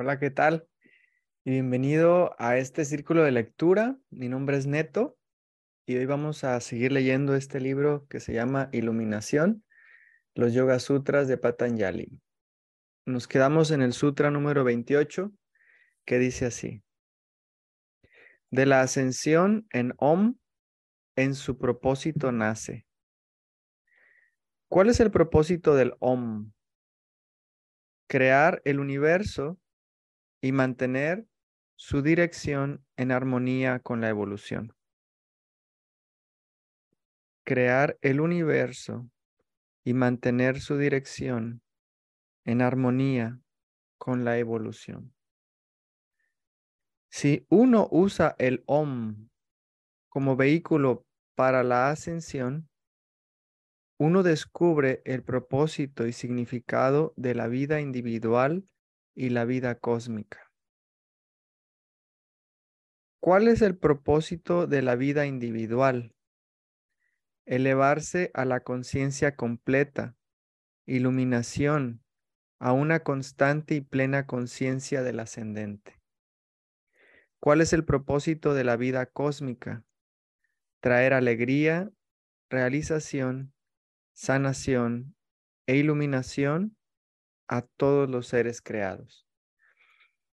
Hola, ¿qué tal? Y bienvenido a este círculo de lectura. Mi nombre es Neto y hoy vamos a seguir leyendo este libro que se llama Iluminación, los Yoga Sutras de Patanjali. Nos quedamos en el sutra número 28 que dice así. De la ascensión en Om, en su propósito nace. ¿Cuál es el propósito del Om? Crear el universo y mantener su dirección en armonía con la evolución. Crear el universo y mantener su dirección en armonía con la evolución. Si uno usa el OM como vehículo para la ascensión, uno descubre el propósito y significado de la vida individual y la vida cósmica. ¿Cuál es el propósito de la vida individual? Elevarse a la conciencia completa, iluminación, a una constante y plena conciencia del ascendente. ¿Cuál es el propósito de la vida cósmica? Traer alegría, realización, sanación e iluminación a todos los seres creados.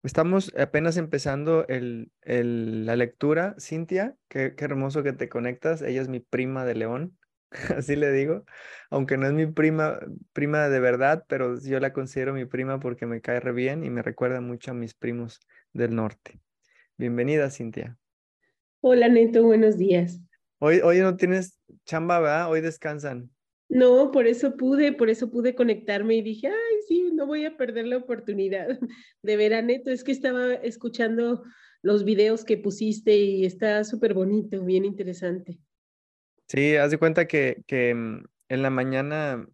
Estamos apenas empezando el, la lectura. Cintia, qué, qué, hermoso que te conectas. Ella es mi prima de León, así le digo, aunque no es mi prima, prima de verdad, pero yo la considero mi prima porque me cae re bien y me recuerda mucho a mis primos del norte. Bienvenida, Cintia. Hola, Neto, buenos días. Hoy, hoy no tienes chamba, ¿verdad? Hoy descansan. No, por eso pude, por eso pude conectarme y dije, ay, sí, no voy a perder la oportunidad de ver a Neto. Es que estaba escuchando los videos que pusiste y está súper bonito, bien interesante. Sí, haz de cuenta que, que mm, en la mañana,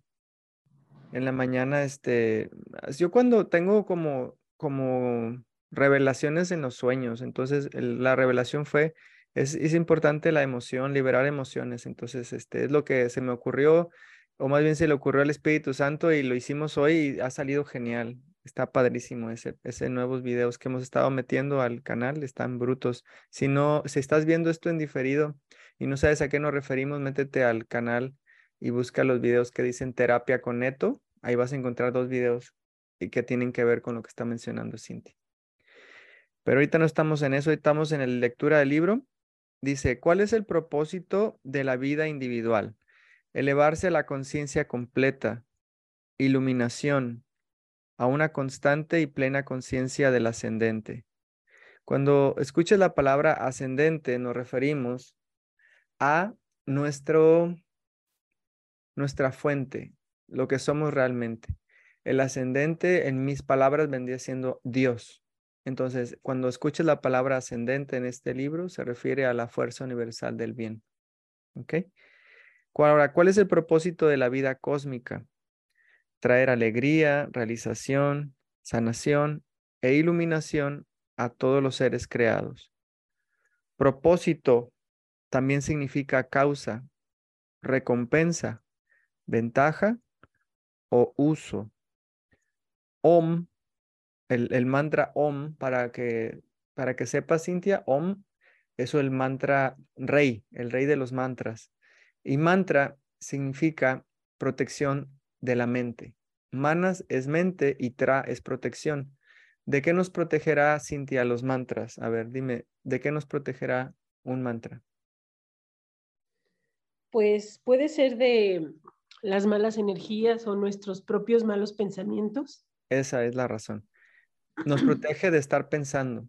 en la mañana, este, yo cuando tengo como, como revelaciones en los sueños, entonces la revelación fue, es, es importante la emoción, liberar emociones, entonces, este, es lo que se me ocurrió o más bien se le ocurrió al Espíritu Santo y lo hicimos hoy y ha salido genial. Está padrísimo ese, ese nuevos videos que hemos estado metiendo al canal, están brutos. Si no, si estás viendo esto en diferido y no sabes a qué nos referimos, métete al canal y busca los videos que dicen terapia con Neto. Ahí vas a encontrar dos videos que tienen que ver con lo que está mencionando Cintia. Pero ahorita no estamos en eso, estamos en la lectura del libro. Dice, ¿cuál es el propósito de la vida individual? Elevarse a la conciencia completa, iluminación, a una constante y plena conciencia del ascendente. Cuando escuches la palabra ascendente, nos referimos a nuestro, nuestra fuente, lo que somos realmente. El ascendente, en mis palabras, vendría siendo Dios. Entonces, cuando escuches la palabra ascendente en este libro, se refiere a la fuerza universal del bien. ¿Ok? Ahora, ¿cuál es el propósito de la vida cósmica? Traer alegría, realización, sanación e iluminación a todos los seres creados. Propósito también significa causa, recompensa, ventaja o uso. Om, el, mantra Om, para que, para que sepa Cintia, Om es el mantra rey, el rey de los mantras. Y mantra significa protección de la mente. Manas es mente y tra es protección. ¿De qué nos protegerá, Cintia, los mantras? A ver, dime, ¿de qué nos protegerá un mantra? Pues puede ser de las malas energías o nuestros propios malos pensamientos. Esa es la razón. Nos protege de estar pensando.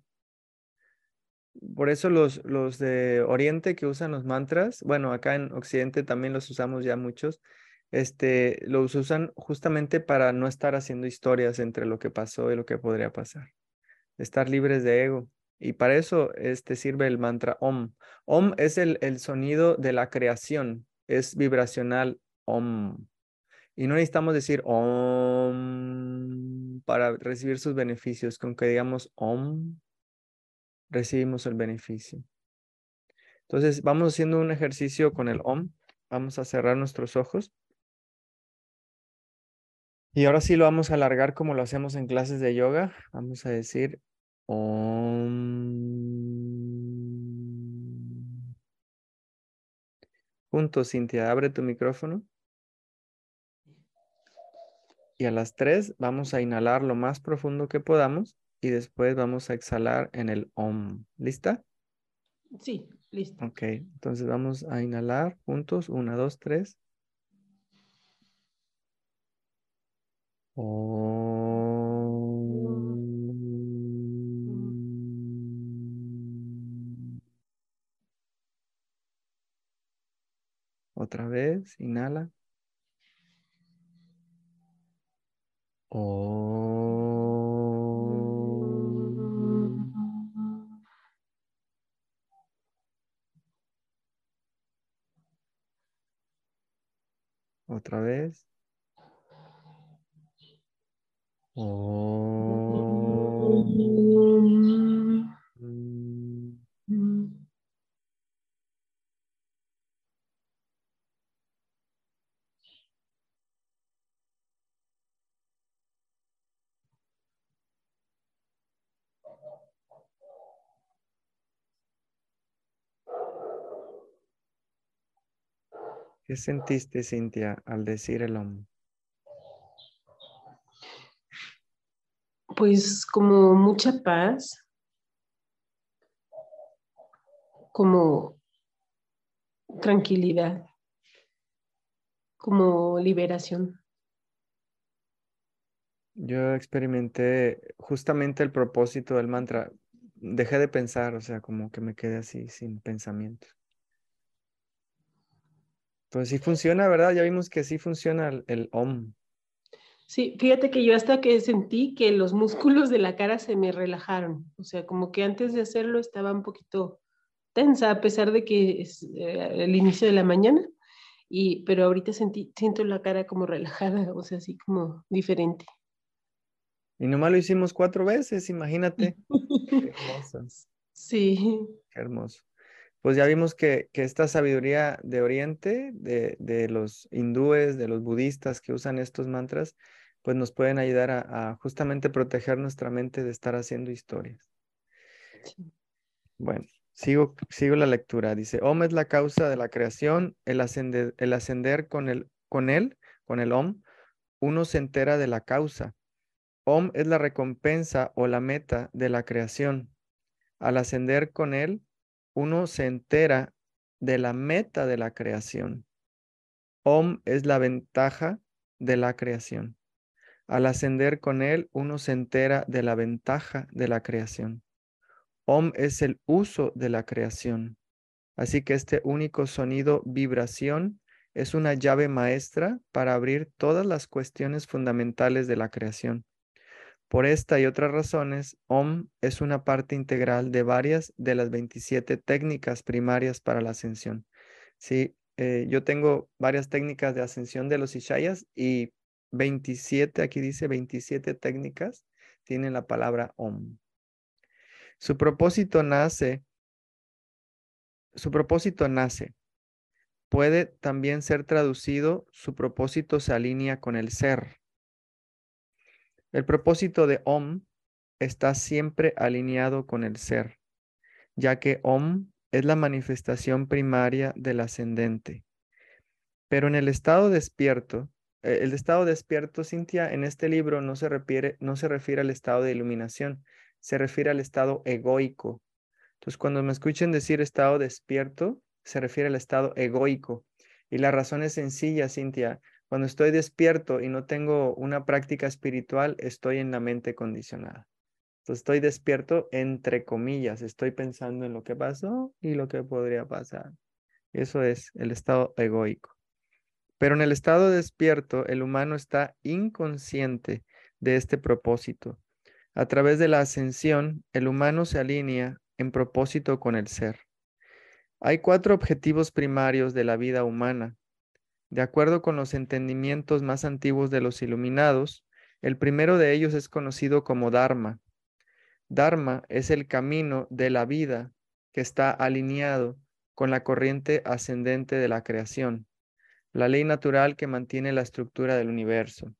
Por eso los, los de Oriente que usan los mantras, bueno, acá en Occidente también los usamos ya muchos, este, los usan justamente para no estar haciendo historias entre lo que pasó y lo que podría pasar, estar libres de ego. Y para eso este, sirve el mantra Om. Om es el, el sonido de la creación, es vibracional Om. Y no necesitamos decir Om para recibir sus beneficios, con que digamos Om recibimos el beneficio. Entonces, vamos haciendo un ejercicio con el OM. Vamos a cerrar nuestros ojos. Y ahora sí lo vamos a alargar como lo hacemos en clases de yoga. Vamos a decir Om. Juntos, Cintia, abre tu micrófono. Y a las tres vamos a inhalar lo más profundo que podamos y después vamos a exhalar en el Om. ¿Lista? Sí, listo. Ok, entonces vamos a inhalar juntos. Una, dos, tres. Otra vez, inhala. Otra vez. ¿Qué sentiste, Cintia, al decir el om? Pues como mucha paz, como tranquilidad, como liberación. Yo experimenté justamente el propósito del mantra. Dejé de pensar, o sea, como que me quedé así sin pensamiento. Pues sí funciona, ¿verdad? Ya vimos que sí funciona el, OM. Sí, fíjate que yo hasta que sentí que los músculos de la cara se me relajaron. O sea, como que antes de hacerlo estaba un poquito tensa, a pesar de que es eh, el inicio de la mañana. Y, pero ahorita sentí, siento la cara como relajada, o sea, así como diferente. Y nomás lo hicimos cuatro veces, imagínate. Qué hermoso. Sí. Qué hermoso pues ya vimos que, esta sabiduría de Oriente, de, los hindúes, de los budistas que usan estos mantras, pues nos pueden ayudar a, justamente proteger nuestra mente de estar haciendo historias. Bueno, sigo, sigo la lectura. Dice, Om es la causa de la creación, el ascender, el ascender con, el, con él, con el Om, uno se entera de la causa. Om es la recompensa o la meta de la creación. Al ascender con él, uno se entera de la meta de la creación. Om es la ventaja de la creación. Al ascender con él, uno se entera de la ventaja de la creación. Om es el uso de la creación. Así que este único sonido vibración es una llave maestra para abrir todas las cuestiones fundamentales de la creación. Por esta y otras razones, OM es una parte integral de varias de las 27 técnicas primarias para la ascensión. Sí, eh, yo tengo varias técnicas de ascensión de los Ishayas y 27, aquí dice 27 técnicas, tienen la palabra OM. Su propósito nace, su propósito nace. Puede también ser traducido, su propósito se alinea con el ser. El propósito de Om está siempre alineado con el ser, ya que Om es la manifestación primaria del ascendente. Pero en el estado despierto, eh, el estado despierto, Cintia, en este libro no se, refiere, no se refiere al estado de iluminación, se refiere al estado egoico. Entonces, cuando me escuchen decir estado despierto, se refiere al estado egoico. Y la razón es sencilla, Cintia. Cuando estoy despierto y no tengo una práctica espiritual, estoy en la mente condicionada. Estoy despierto entre comillas, estoy pensando en lo que pasó y lo que podría pasar. Eso es el estado egoico. Pero en el estado despierto, el humano está inconsciente de este propósito. A través de la ascensión, el humano se alinea en propósito con el ser. Hay cuatro objetivos primarios de la vida humana de acuerdo con los entendimientos más antiguos de los iluminados, el primero de ellos es conocido como Dharma. Dharma es el camino de la vida que está alineado con la corriente ascendente de la creación, la ley natural que mantiene la estructura del universo.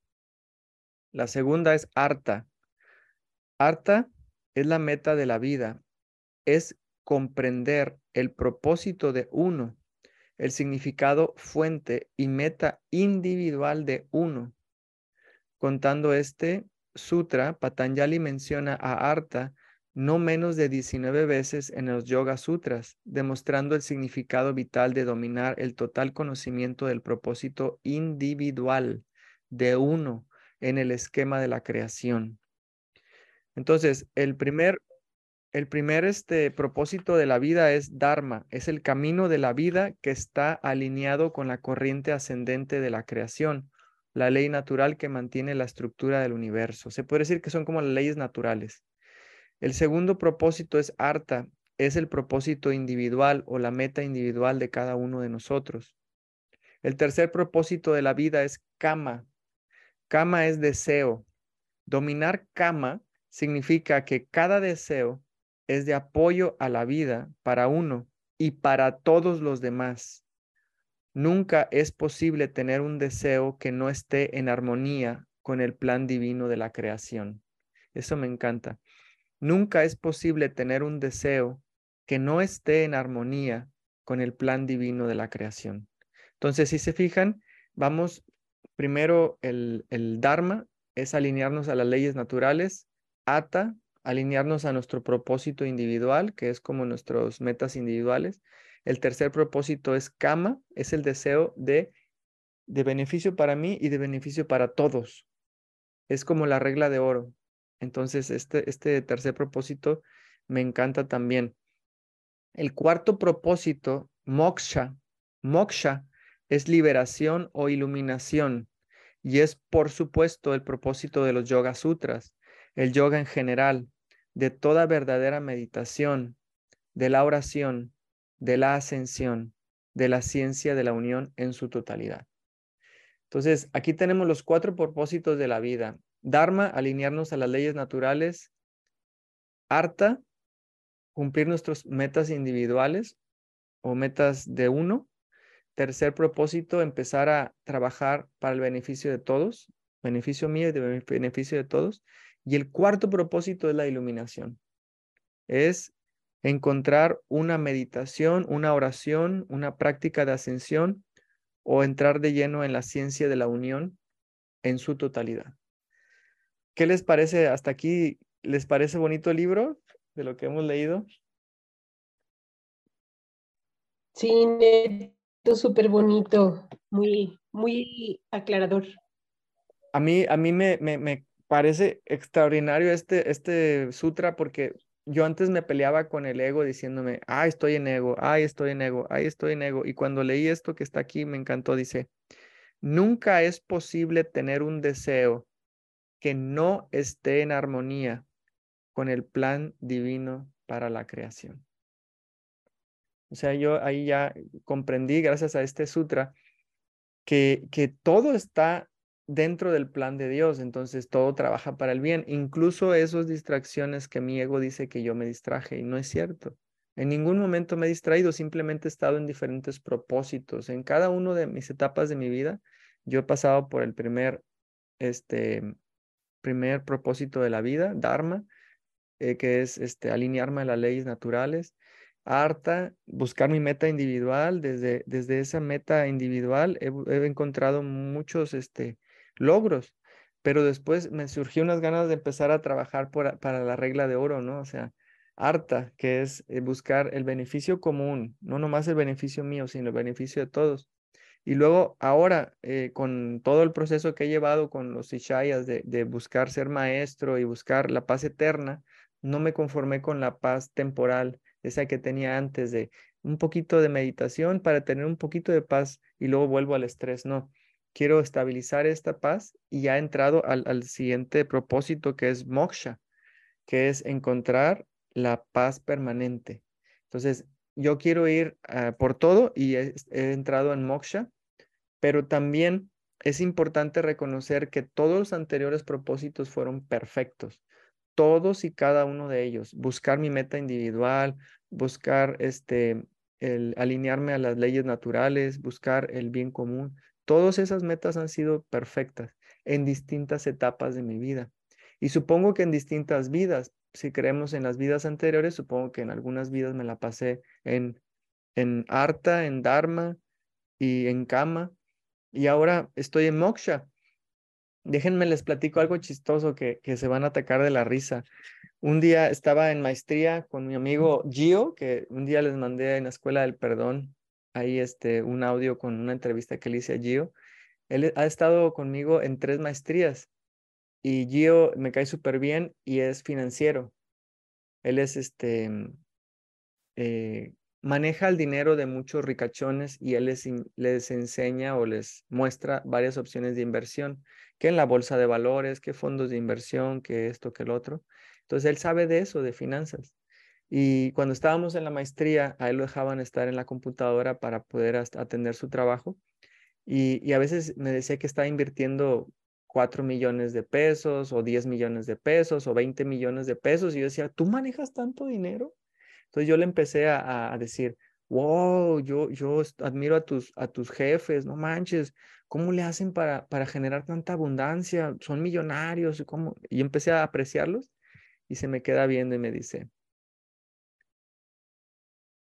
La segunda es Arta. Arta es la meta de la vida, es comprender el propósito de uno, el significado fuente y meta individual de uno. Contando este sutra, Patanjali menciona a Arta no menos de 19 veces en los Yoga Sutras, demostrando el significado vital de dominar el total conocimiento del propósito individual de uno en el esquema de la creación. Entonces, el primer, el primer este, propósito de la vida es Dharma, es el camino de la vida que está alineado con la corriente ascendente de la creación, la ley natural que mantiene la estructura del universo. Se puede decir que son como las leyes naturales. El segundo propósito es Arta, es el propósito individual o la meta individual de cada uno de nosotros. El tercer propósito de la vida es Kama. Kama es deseo. Dominar Kama significa que cada deseo es de apoyo a la vida para uno y para todos los demás. Nunca es posible tener un deseo que no esté en armonía con el plan divino de la creación. Eso me encanta. Nunca es posible tener un deseo que no esté en armonía con el plan divino de la creación. Entonces, si se fijan, vamos primero el, el Dharma es alinearnos a las leyes naturales, Ata, alinearnos a nuestro propósito individual, que es como nuestros metas individuales. El tercer propósito es Kama, es el deseo de, de beneficio para mí y de beneficio para todos. Es como la regla de oro. Entonces, este, este tercer propósito me encanta también. El cuarto propósito, moksha. Moksha es liberación o iluminación y es, por supuesto, el propósito de los Yoga Sutras, el yoga en general, de toda verdadera meditación, de la oración, de la ascensión, de la ciencia de la unión en su totalidad. Entonces, aquí tenemos los cuatro propósitos de la vida. Dharma, alinearnos a las leyes naturales. Arta, cumplir nuestras metas individuales o metas de uno. Tercer propósito, empezar a trabajar para el beneficio de todos, beneficio mío y de beneficio de todos. Y el cuarto propósito es la iluminación. Es encontrar una meditación, una oración, una práctica de ascensión o entrar de lleno en la ciencia de la unión en su totalidad. ¿Qué les parece hasta aquí? ¿Les parece bonito el libro de lo que hemos leído? Sí, neto, súper bonito, muy, muy aclarador. A mí, a mí me, me, me parece extraordinario este, este sutra porque yo antes me peleaba con el ego diciéndome, ay, estoy en ego, ay, estoy en ego, ay, estoy en ego. Y cuando leí esto que está aquí, me encantó, dice, nunca es posible tener un deseo que no esté en armonía con el plan divino para la creación. O sea, yo ahí ya comprendí, gracias a este sutra, que, que todo está dentro del plan de Dios, entonces todo trabaja para el bien, incluso esas distracciones que mi ego dice que yo me distraje, y no es cierto. En ningún momento me he distraído, simplemente he estado en diferentes propósitos. En cada una de mis etapas de mi vida, yo he pasado por el primer, este, primer propósito de la vida, Dharma, eh, que es este, alinearme a las leyes naturales. Arta, buscar mi meta individual. Desde, desde esa meta individual he, encontrado muchos este, logros, pero después me surgió unas ganas de empezar a trabajar para la regla de oro, ¿no? O sea, Arta, que es eh, buscar el beneficio común, no nomás el beneficio mío, sino el beneficio de todos. Y luego ahora, eh, con todo el proceso que he llevado con los Ishayas de, de buscar ser maestro y buscar la paz eterna, no me conformé con la paz temporal, esa que tenía antes de un poquito de meditación para tener un poquito de paz y luego vuelvo al estrés. No, quiero estabilizar esta paz y he entrado al, al siguiente propósito que es moksha, que es encontrar la paz permanente. Entonces, yo quiero ir ah, por todo y he, entrado en moksha, pero también es importante reconocer que todos los anteriores propósitos fueron perfectos. Todos y cada uno de ellos. Buscar mi meta individual, buscar este, el alinearme a las leyes naturales, buscar el bien común. Todas esas metas han sido perfectas. en distintas etapas de mi vida. Y supongo que en distintas vidas, si creemos en las vidas anteriores, supongo que en algunas vidas me la pasé en, en Arta, en Dharma y en Kama, y ahora estoy en Moksha. Déjenme les platico algo chistoso que, que se van a atacar de la risa. Un día estaba en maestría con mi amigo Gio, que un día les mandé en la Escuela del Perdón, ahí este, un audio con una entrevista que le hice a Gio. Él ha estado conmigo en tres maestrías y Gio me cae súper bien y es financiero. Él es este, eh, maneja el dinero de muchos ricachones y él les, les enseña o les muestra varias opciones de inversión, que en la bolsa de valores, que fondos de inversión, que esto, que el otro. Entonces él sabe de eso, de finanzas. Y cuando estábamos en la maestría, a él lo dejaban estar en la computadora para poder atender su trabajo. Y, a veces me decía que estaba invirtiendo 4 millones de pesos o 10 millones de pesos o 20 millones de pesos. Y yo decía, ¿tú manejas tanto dinero? Entonces yo le empecé a, a decir, wow, yo, yo admiro a tus, a tus jefes, no manches, ¿cómo le hacen para, para generar tanta abundancia? Son millonarios, ¿cómo? Y empecé a apreciarlos y se me queda viendo y me dice,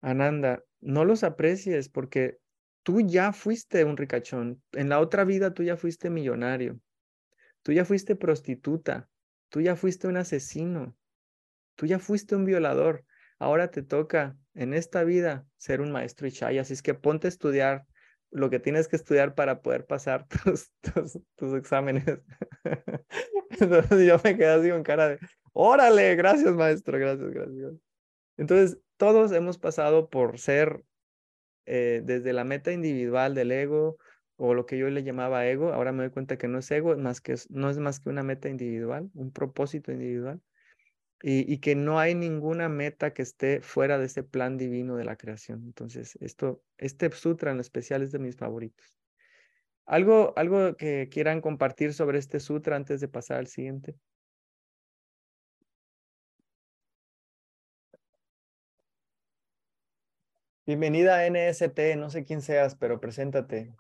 Ananda, no los aprecies porque tú ya fuiste un ricachón, en la otra vida tú ya fuiste millonario, tú ya fuiste prostituta, tú ya fuiste un asesino, tú ya fuiste un violador. Ahora te toca en esta vida ser un maestro Ishai, así es que ponte a estudiar lo que tienes que estudiar para poder pasar tus, tus, exámenes. Entonces yo me quedé así con cara de, órale, gracias maestro, gracias, gracias. Entonces todos hemos pasado por ser eh, desde la meta individual del ego o lo que yo le llamaba ego, ahora me doy cuenta que no es ego, más que, no es más que una meta individual, un propósito individual y, que no hay ninguna meta que esté fuera de ese plan divino de la creación. Entonces, esto, este sutra en especial es de mis favoritos. ¿Algo, algo que quieran compartir sobre este sutra antes de pasar al siguiente? Bienvenida a NST, no sé quién seas, pero preséntate.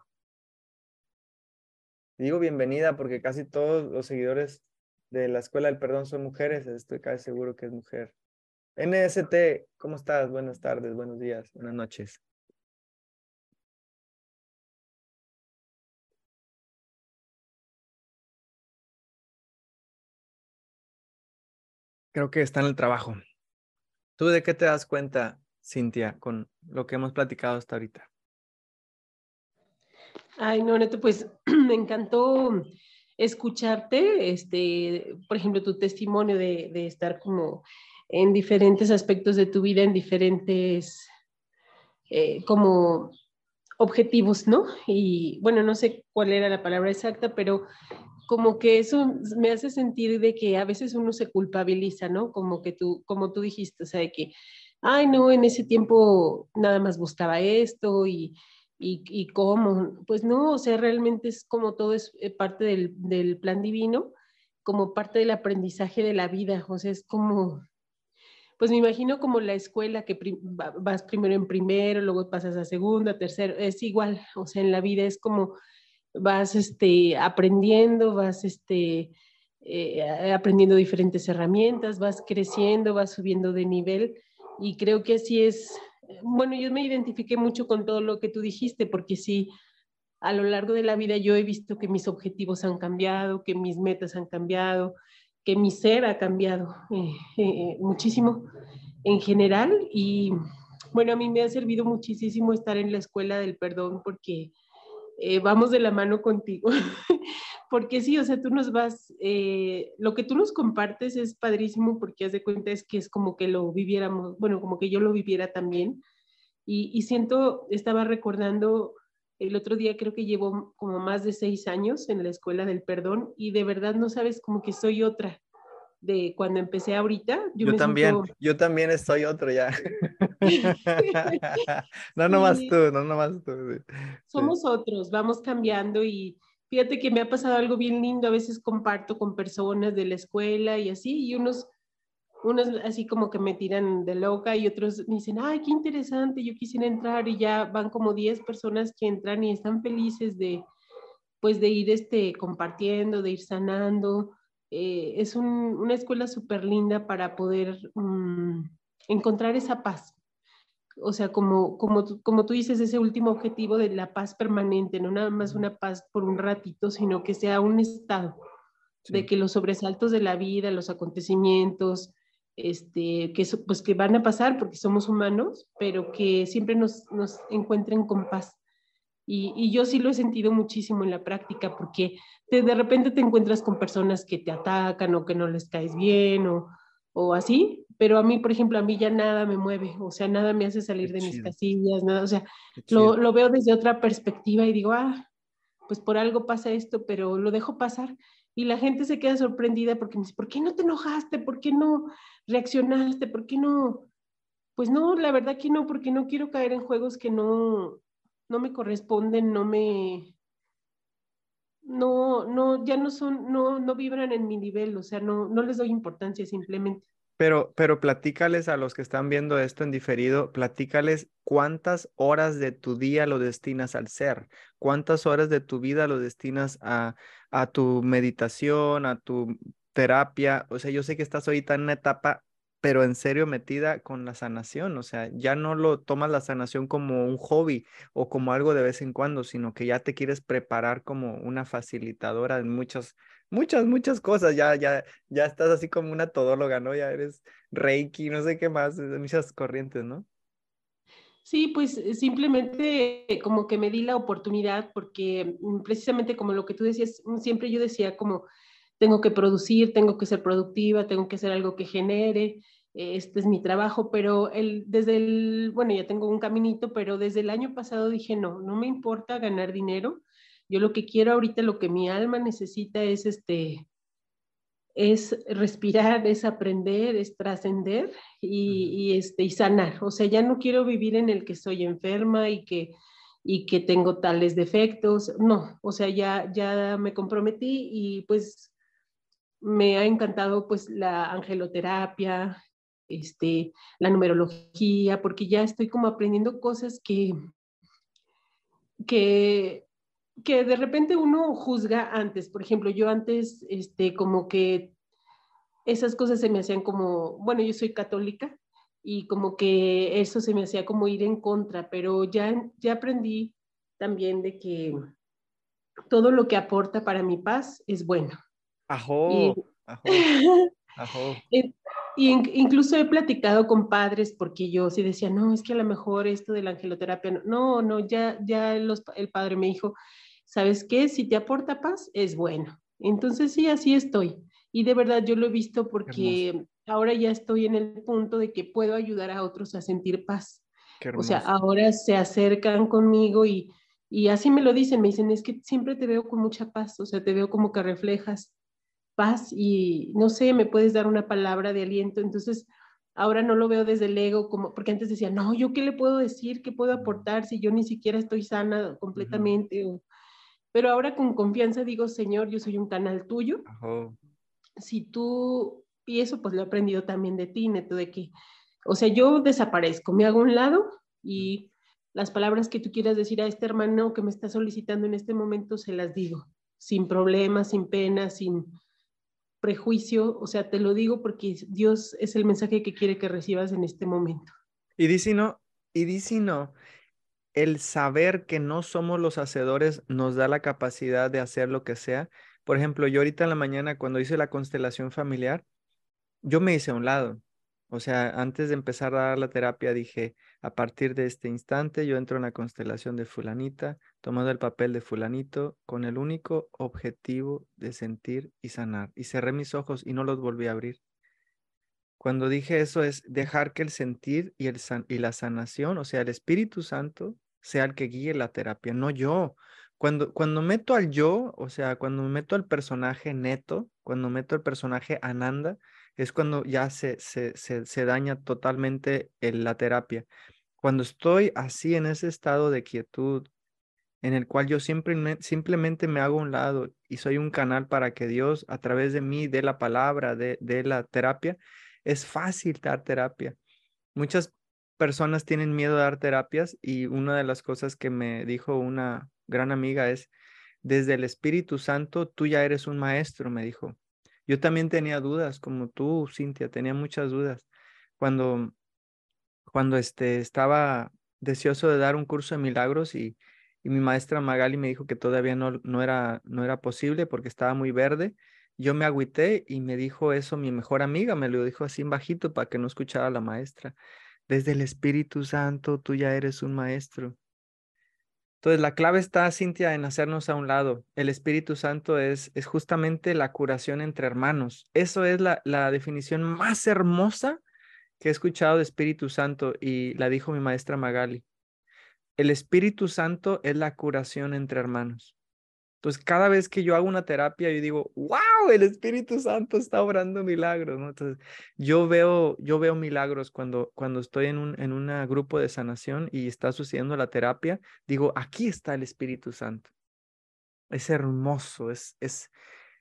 Digo bienvenida porque casi todos los seguidores de la Escuela del Perdón son mujeres, estoy casi seguro que es mujer. NST, ¿cómo estás? Buenas tardes, buenos días, buenas noches. Creo que está en el trabajo. ¿Tú de qué te das cuenta, Cintia, con lo que hemos platicado hasta ahorita? Ay, no, Neto, pues me encantó escucharte, este, por ejemplo, tu testimonio de, de estar como en diferentes aspectos de tu vida, en diferentes eh, como objetivos, ¿no? Y bueno, no sé cuál era la palabra exacta, pero como que eso me hace sentir de que a veces uno se culpabiliza, ¿no? Como que tú, como tú dijiste, o sea, de que, ay, no, en ese tiempo nada más gustaba esto y, y, cómo. Pues no, o sea, realmente es como todo es eh, parte del, del, plan divino, como parte del aprendizaje de la vida, o sea, es como, pues me imagino como la escuela que vas primero en primero, luego pasas a segunda, tercero, es igual, o sea, en la vida es como vas este, aprendiendo, vas este, eh, aprendiendo diferentes herramientas, vas creciendo, vas subiendo de nivel y creo que así es bueno, yo me identifiqué mucho con todo lo que tú dijiste, porque sí, a lo largo de la vida yo he visto que mis objetivos han cambiado, que mis metas han cambiado, que mi ser ha cambiado eh, eh, muchísimo en general. Y bueno, a mí me ha servido muchísimo estar en la escuela del perdón porque eh, vamos de la mano contigo. porque sí, o sea, tú nos vas, lo que tú nos compartes es padrísimo porque haz de cuenta es que es como que lo viviéramos, bueno, como que yo lo viviera también. Y, siento, estaba recordando el otro día, creo que llevo como más de seis años en la escuela del perdón y de verdad no sabes como que soy otra de cuando empecé ahorita. Yo, también, yo también estoy otro ya. no nomás tú, no nomás tú. Somos otros, vamos cambiando y fíjate que me ha pasado algo bien lindo, a veces comparto con personas de la escuela y así, y unos unos así como que me tiran de loca y otros me dicen, ay, qué interesante, yo quisiera entrar y ya van como 10 personas que entran y están felices de, pues de ir este, compartiendo, de ir sanando. Eh, es una escuela súper linda para poder mm, encontrar esa paz. O sea, como, como, como tú dices, ese último objetivo de la paz permanente, no nada más una paz por un ratito, sino que sea un estado de que los sobresaltos de la vida, los acontecimientos, este, que, pues, que van a pasar porque somos humanos, pero que siempre nos, nos encuentren con paz. Y, y, yo sí lo he sentido muchísimo en la práctica porque de repente te encuentras con personas que te atacan o que no les caes bien o, o así, pero a mí, por ejemplo, a mí ya nada me mueve, o sea, nada me hace salir de mis casillas, nada, o sea, lo, lo, veo desde otra perspectiva y digo, ah, pues por algo pasa esto, pero lo dejo pasar y la gente se queda sorprendida porque me dice, ¿por qué no te enojaste? ¿Por qué no reaccionaste? ¿Por qué no? Pues no, la verdad que no, porque no quiero caer en juegos que no, no me corresponden, no me, no, no, ya no son, no, no vibran en mi nivel, o sea, no, no les doy importancia simplemente. Pero, pero platícales a los que están viendo esto en diferido, platícales cuántas horas de tu día lo destinas al ser, cuántas horas de tu vida lo destinas a, a tu meditación, a tu terapia. O sea, yo sé que estás ahorita en una etapa pero en serio metida con la sanación, o sea, ya no lo tomas la sanación como un hobby o como algo de vez en cuando, sino que ya te quieres preparar como una facilitadora en muchas, muchas, muchas cosas, ya, ya, ya estás así como una todóloga, ¿no? Ya eres reiki, no sé qué más, muchas corrientes, ¿no? Sí, pues eh, simplemente como que me di la oportunidad porque mm, precisamente como lo que tú decías, mm, siempre yo decía como tengo que producir, tengo que ser productiva, tengo que hacer algo que genere, este es mi trabajo, pero el, desde el, bueno, ya tengo un caminito, pero desde el año pasado dije, no, no me importa ganar dinero, yo lo que quiero ahorita, lo que mi alma necesita es este, es respirar, es aprender, es trascender y, y, este, y sanar. O sea, ya no quiero vivir en el que soy enferma y que, y que tengo tales defectos. No, o sea, ya, ya me comprometí y pues me ha encantado pues la angeloterapia, este, la numerología, porque ya estoy como aprendiendo cosas que, que, que de repente uno juzga antes. Por ejemplo, yo antes, este, como que esas cosas se me hacían como, bueno, yo soy católica y como que eso se me hacía como ir en contra, pero ya, ya aprendí también de que todo lo que aporta para mi paz es bueno. Ajo, y, incluso he platicado con padres porque yo sí decía, no, es que a lo mejor esto de la angeloterapia, no, no, ya, ya el padre me dijo, ¿sabes qué? Si te aporta paz, es bueno. Entonces sí, así estoy. Y de verdad yo lo he visto porque ahora ya estoy en el punto de que puedo ayudar a otros a sentir paz. O sea, ahora se acercan conmigo y, y así me lo dicen, me dicen, es que siempre te veo con mucha paz, o sea, te veo como que reflejas paz y no sé, me puedes dar una palabra de aliento. Entonces, ahora no lo veo desde el ego, como, porque antes decía, no, ¿yo qué le puedo decir? ¿Qué puedo aportar si yo ni siquiera estoy sana completamente? pero ahora con confianza digo, Señor, yo soy un canal tuyo. Si tú, y eso pues lo he aprendido también de ti, Neto, de que, o sea, yo desaparezco, me hago un lado y las palabras que tú quieras decir a este hermano que me está solicitando en este momento se las digo, sin problemas, sin pena, sin, prejuicio, o sea, te lo digo porque Dios es el mensaje que quiere que recibas en este momento. Y dice no, y dice no, el saber que no somos los hacedores nos da la capacidad de hacer lo que sea. Por ejemplo, yo ahorita en la mañana cuando hice la constelación familiar, yo me hice a un lado. O sea, antes de empezar a dar la terapia dije, a partir de este instante yo entro en la constelación de fulanita, tomando el papel de fulanito con el único objetivo de sentir y sanar. Y cerré mis ojos y no los volví a abrir. Cuando dije eso es dejar que el sentir y, el y la sanación, o sea, el Espíritu Santo, sea el que guíe la terapia, no yo. Cuando, cuando meto al yo, o sea, cuando meto al personaje neto, cuando meto al personaje Ananda, es cuando ya se, se, se, daña totalmente la terapia. Cuando estoy así en ese estado de quietud, en el cual yo siempre, simplemente me hago un lado y soy un canal para que Dios a través de mí dé la palabra, de, de la terapia, es fácil dar terapia. Muchas personas tienen miedo de dar terapias y una de las cosas que me dijo una gran amiga es, desde el Espíritu Santo, tú ya eres un maestro, me dijo. Yo también tenía dudas, como tú, Cintia, tenía muchas dudas. Cuando, cuando este, estaba deseoso de dar un curso de milagros y, mi maestra Magali me dijo que todavía no, no, era, no era posible porque estaba muy verde, yo me agüité y me dijo eso mi mejor amiga, me lo dijo así en bajito para que no escuchara la maestra. Desde el Espíritu Santo, tú ya eres un maestro. Entonces, la clave está, Cintia, en hacernos a un lado. El Espíritu Santo es, es justamente la curación entre hermanos. Eso es la, la definición más hermosa que he escuchado de Espíritu Santo y la dijo mi maestra Magali. El Espíritu Santo es la curación entre hermanos. Entonces, cada vez que yo hago una terapia, yo digo, wow, el Espíritu Santo está obrando milagros, ¿no? Entonces, yo veo, yo veo milagros cuando, cuando estoy en un en grupo de sanación y está sucediendo la terapia, digo, aquí está el Espíritu Santo. Es hermoso, es, es,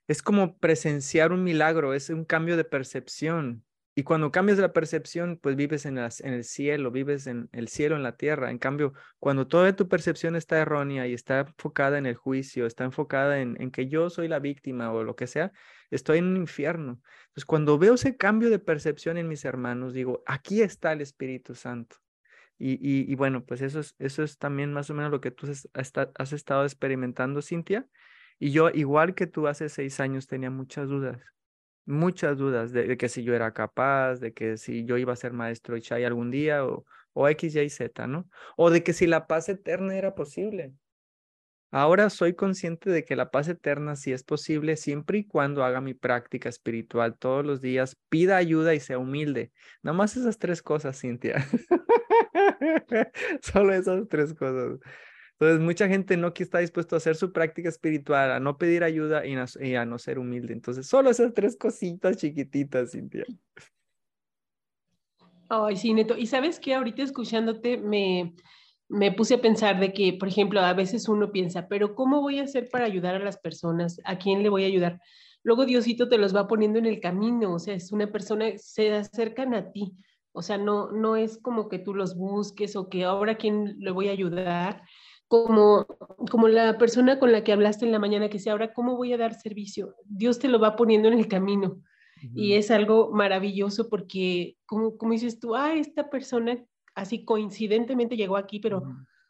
es como presenciar un milagro, es un cambio de percepción. Y cuando cambias la percepción, pues vives en, el cielo, vives en el cielo, en la tierra. En cambio, cuando toda tu percepción está errónea y está enfocada en el juicio, está enfocada en, en, que yo soy la víctima o lo que sea, estoy en un infierno. Entonces, cuando veo ese cambio de percepción en mis hermanos, digo, aquí está el Espíritu Santo. Y, y, y bueno, pues eso es, eso es también más o menos lo que tú has, has estado experimentando, Cintia. Y yo, igual que tú hace seis años, tenía muchas dudas muchas dudas de, que si yo era capaz, de que si yo iba a ser maestro Chai algún día o, o X, Y, Z, ¿no? O de que si la paz eterna era posible. Ahora soy consciente de que la paz eterna sí es posible siempre y cuando haga mi práctica espiritual todos los días, pida ayuda y sea humilde. Nada más esas tres cosas, Cintia. Solo esas tres cosas. Entonces, mucha gente no está dispuesto a hacer su práctica espiritual, a no pedir ayuda y, a no ser humilde. Entonces, solo esas tres cositas chiquititas, Cintia. Ay, sí, Neto. Y sabes que ahorita escuchándote me, me puse a pensar de que, por ejemplo, a veces uno piensa, pero ¿cómo voy a hacer para ayudar a las personas? ¿A quién le voy a ayudar? Luego Diosito te los va poniendo en el camino, o sea, es una persona, se acercan a ti, o sea, no, no es como que tú los busques o que ahora quién le voy a ayudar, como, como la persona con la que hablaste en la mañana, que decía, ahora, ¿cómo voy a dar servicio? Dios te lo va poniendo en el camino. Y es algo maravilloso porque, como, como dices tú, ah, esta persona así coincidentemente llegó aquí, pero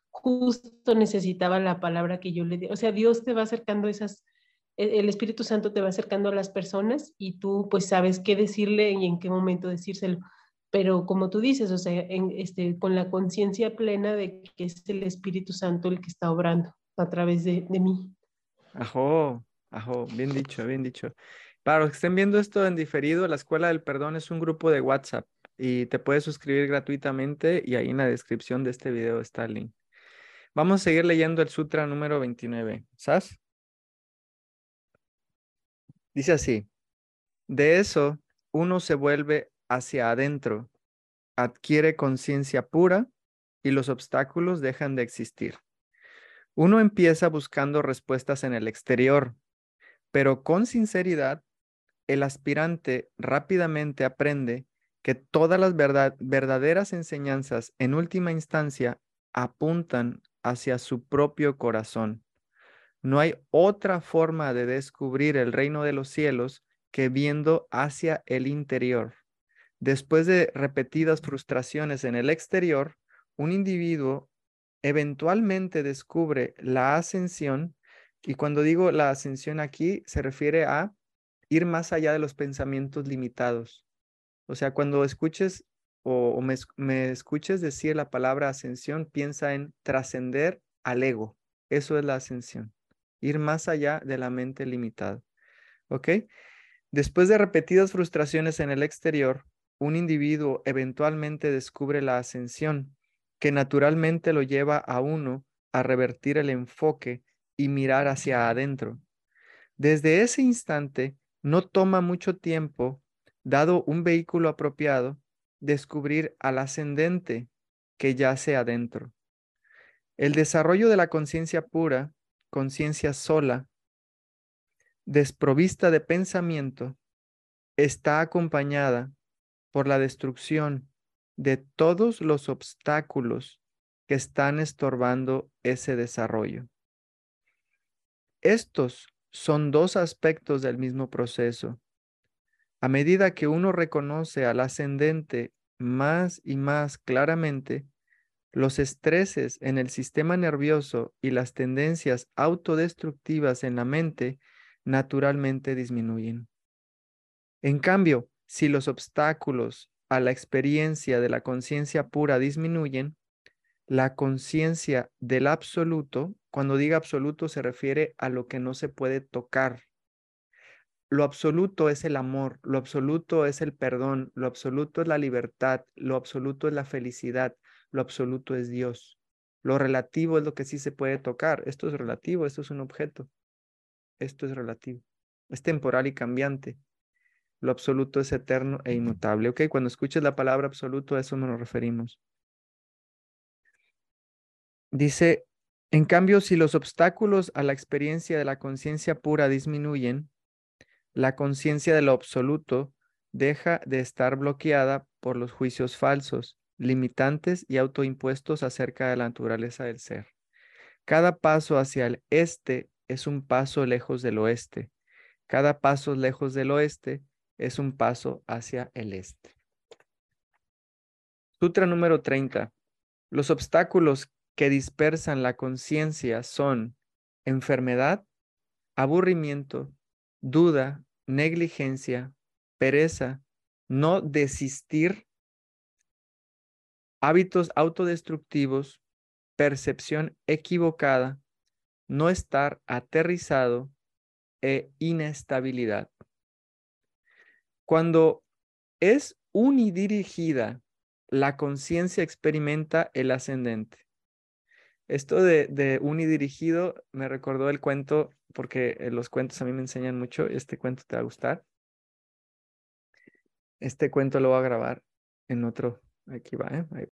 justo necesitaba la palabra que yo le di. O sea, Dios te va acercando esas, e, el Espíritu Santo te va acercando a las personas y tú pues sabes qué decirle y en qué momento decírselo pero como tú dices, o sea, en, este, con la conciencia plena de que es el Espíritu Santo el que está obrando a través de, de mí. Ajo, ajo, bien dicho, bien dicho. Para los que estén viendo esto en diferido, la Escuela del Perdón es un grupo de WhatsApp y te puedes suscribir gratuitamente y ahí en la descripción de este video está el link. Vamos a seguir leyendo el Sutra número 29. ¿Sabes? Dice así, de eso uno se vuelve hacia adentro, adquiere conciencia pura y los obstáculos dejan de existir. Uno empieza buscando respuestas en el exterior, pero con sinceridad, el aspirante rápidamente aprende que todas las verdaderas enseñanzas en última instancia apuntan hacia su propio corazón. No hay otra forma de descubrir el reino de los cielos que viendo hacia el interior. Después de repetidas frustraciones en el exterior, un individuo eventualmente descubre la ascensión y cuando digo la ascensión aquí se refiere a ir más allá de los pensamientos limitados. O sea, cuando escuches o, me, me, escuches decir la palabra ascensión, piensa en trascender al ego. Eso es la ascensión. Ir más allá de la mente limitada. ¿Ok? Después de repetidas frustraciones en el exterior, un individuo eventualmente descubre la ascensión, que naturalmente lo lleva a uno a revertir el enfoque y mirar hacia adentro. Desde ese instante, no toma mucho tiempo, dado un vehículo apropiado, descubrir al ascendente que yace adentro. El desarrollo de la conciencia pura, conciencia sola, desprovista de pensamiento, está acompañada por la destrucción de todos los obstáculos que están estorbando ese desarrollo. Estos son dos aspectos del mismo proceso. A medida que uno reconoce al ascendente más y más claramente, los estreses en el sistema nervioso y las tendencias autodestructivas en la mente naturalmente disminuyen. En cambio, si los obstáculos a la experiencia de la conciencia pura disminuyen, la conciencia del absoluto, cuando diga absoluto se refiere a lo que no se puede tocar. Lo absoluto es el amor, lo absoluto es el perdón, lo absoluto es la libertad, lo absoluto es la felicidad, lo absoluto es Dios. Lo relativo es lo que sí se puede tocar. Esto es relativo, esto es un objeto. Esto es relativo. Es temporal y cambiante. Lo absoluto es eterno e inmutable. Ok, cuando escuches la palabra absoluto, a eso nos referimos. Dice, en cambio, si los obstáculos a la experiencia de la conciencia pura disminuyen, la conciencia de lo absoluto deja de estar bloqueada por los juicios falsos limitantes y autoimpuestos acerca de la naturaleza del ser. Cada paso hacia el este es un paso lejos del oeste. Cada paso lejos del oeste es un paso hacia el este. Sutra número 30. Los obstáculos que dispersan la conciencia son enfermedad, aburrimiento, duda, negligencia, pereza, no desistir, hábitos autodestructivos, percepción equivocada, no estar aterrizado e inestabilidad. Cuando es unidirigida, la conciencia experimenta el ascendente. Esto de, unidirigido me recordó el cuento, porque eh, los cuentos a mí me enseñan mucho. Este cuento te va a gustar. Este cuento lo voy a grabar en otro. Aquí va, ¿eh?